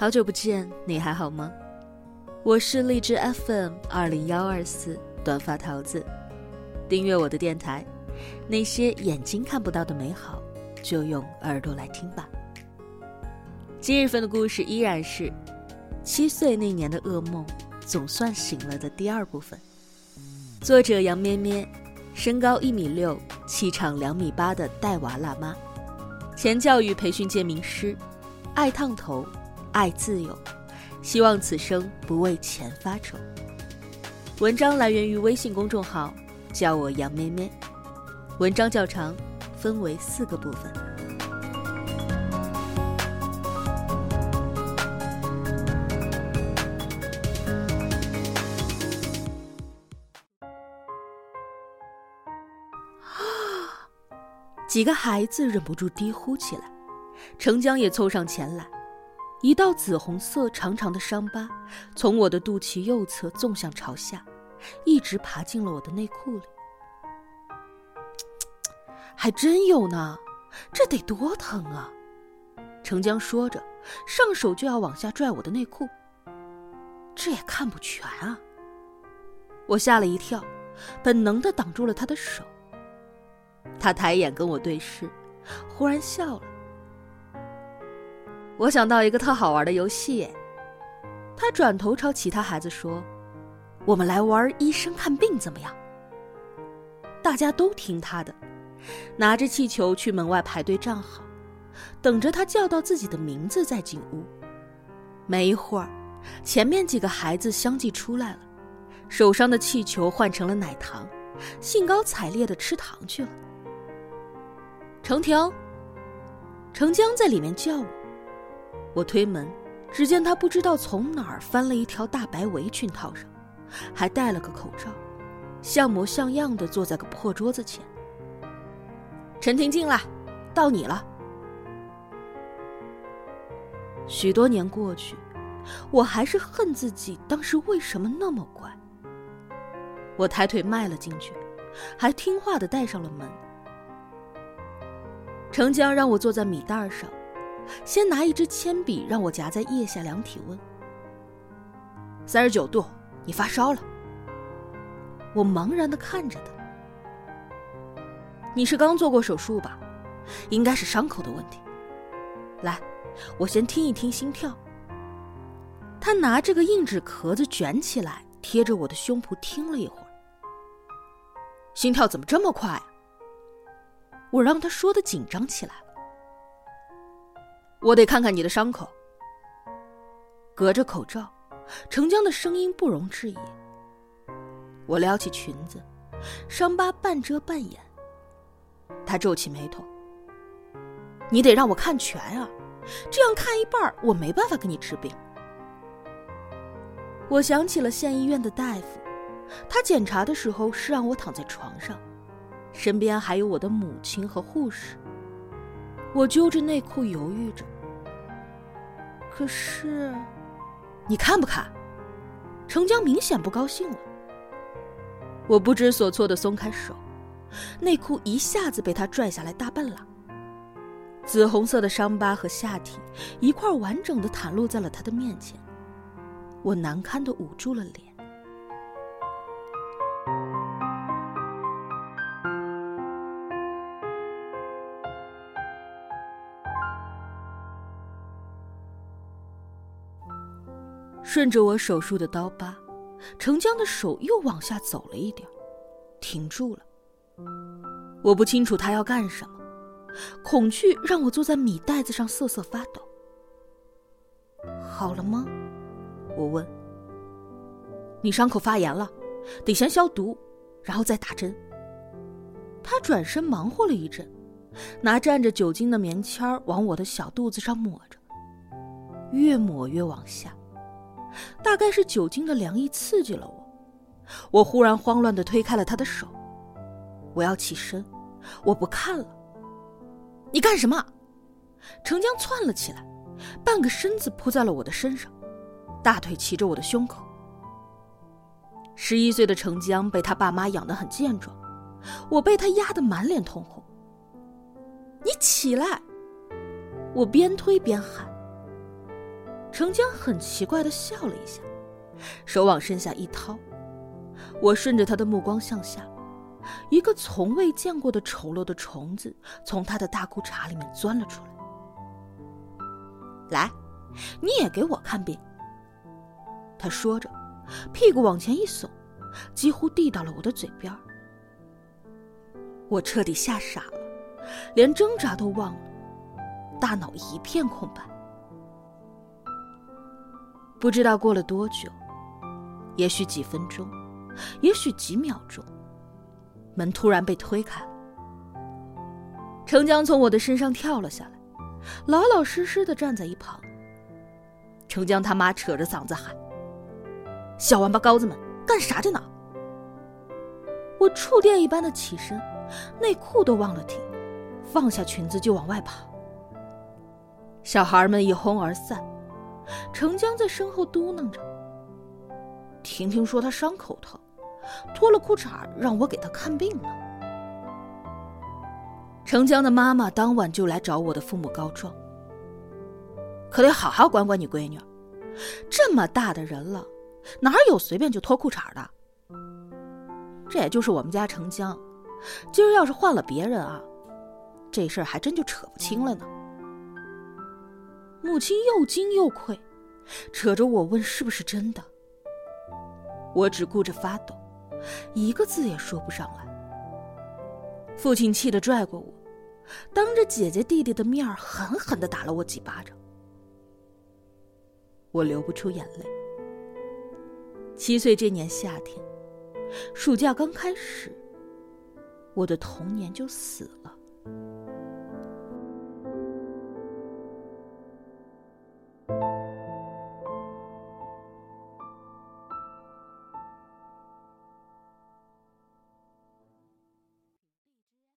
好久不见，你还好吗？我是荔枝 FM 二零幺二四短发桃子，订阅我的电台，那些眼睛看不到的美好，就用耳朵来听吧。今日份的故事依然是七岁那年的噩梦总算醒了的第二部分。作者杨咩咩，身高一米六，气场两米八的带娃辣妈，前教育培训界名师，爱烫头。爱自由，希望此生不为钱发愁。文章来源于微信公众号“叫我杨咩咩”，文章较长，分为四个部分。几个孩子忍不住低呼起来，程江也凑上前来。一道紫红色长长的伤疤，从我的肚脐右侧纵向朝下，一直爬进了我的内裤里。还真有呢，这得多疼啊！程江说着，上手就要往下拽我的内裤。这也看不全啊！我吓了一跳，本能的挡住了他的手。他抬眼跟我对视，忽然笑了。我想到一个特好玩的游戏，他转头朝其他孩子说：“我们来玩医生看病怎么样？”大家都听他的，拿着气球去门外排队站好，等着他叫到自己的名字再进屋。没一会儿，前面几个孩子相继出来了，手上的气球换成了奶糖，兴高采烈的吃糖去了。程婷，程江在里面叫我。我推门，只见他不知道从哪儿翻了一条大白围裙套上，还戴了个口罩，像模像样的坐在个破桌子前。陈婷进来，到你了。许多年过去，我还是恨自己当时为什么那么乖。我抬腿迈了进去，还听话的带上了门。程江让我坐在米袋上。先拿一支铅笔让我夹在腋下量体温，三十九度，你发烧了。我茫然的看着他，你是刚做过手术吧？应该是伤口的问题。来，我先听一听心跳。他拿这个硬纸壳子卷起来，贴着我的胸脯听了一会儿，心跳怎么这么快？我让他说的紧张起来了。我得看看你的伤口。隔着口罩，程江的声音不容置疑。我撩起裙子，伤疤半遮半掩。他皱起眉头：“你得让我看全啊，这样看一半，我没办法给你治病。”我想起了县医院的大夫，他检查的时候是让我躺在床上，身边还有我的母亲和护士。我揪着内裤犹豫着，可是，你看不看？程江明显不高兴了。我不知所措的松开手，内裤一下子被他拽下来大半拉。紫红色的伤疤和下体一块完整的袒露在了他的面前，我难堪的捂住了脸。顺着我手术的刀疤，程江的手又往下走了一点，停住了。我不清楚他要干什么，恐惧让我坐在米袋子上瑟瑟发抖。好了吗？我问。你伤口发炎了，得先消毒，然后再打针。他转身忙活了一阵，拿蘸着酒精的棉签往我的小肚子上抹着，越抹越往下。大概是酒精的凉意刺激了我，我忽然慌乱的推开了他的手。我要起身，我不看了。你干什么？程江窜了起来，半个身子扑在了我的身上，大腿骑着我的胸口。十一岁的程江被他爸妈养得很健壮，我被他压得满脸通红。你起来！我边推边喊。程江很奇怪的笑了一下，手往身下一掏，我顺着他的目光向下，一个从未见过的丑陋的虫子从他的大裤衩里面钻了出来。来，你也给我看病。他说着，屁股往前一耸，几乎递到了我的嘴边。我彻底吓傻了，连挣扎都忘了，大脑一片空白。不知道过了多久，也许几分钟，也许几秒钟，门突然被推开了。程江从我的身上跳了下来，老老实实的站在一旁。程江他妈扯着嗓子喊：“小王八羔子们，干啥着呢？”我触电一般的起身。内裤都忘了提，放下裙子就往外跑。小孩们一哄而散，程江在身后嘟囔着：“婷婷说她伤口疼，脱了裤衩让我给她看病呢。”程江的妈妈当晚就来找我的父母告状，可得好好管管你闺女，这么大的人了，哪有随便就脱裤衩的？这也就是我们家程江。今儿要是换了别人啊，这事儿还真就扯不清了呢。母亲又惊又愧，扯着我问是不是真的。我只顾着发抖，一个字也说不上来。父亲气得拽过我，当着姐姐弟弟的面狠狠的打了我几巴掌。我流不出眼泪。七岁这年夏天，暑假刚开始。我的童年就死了。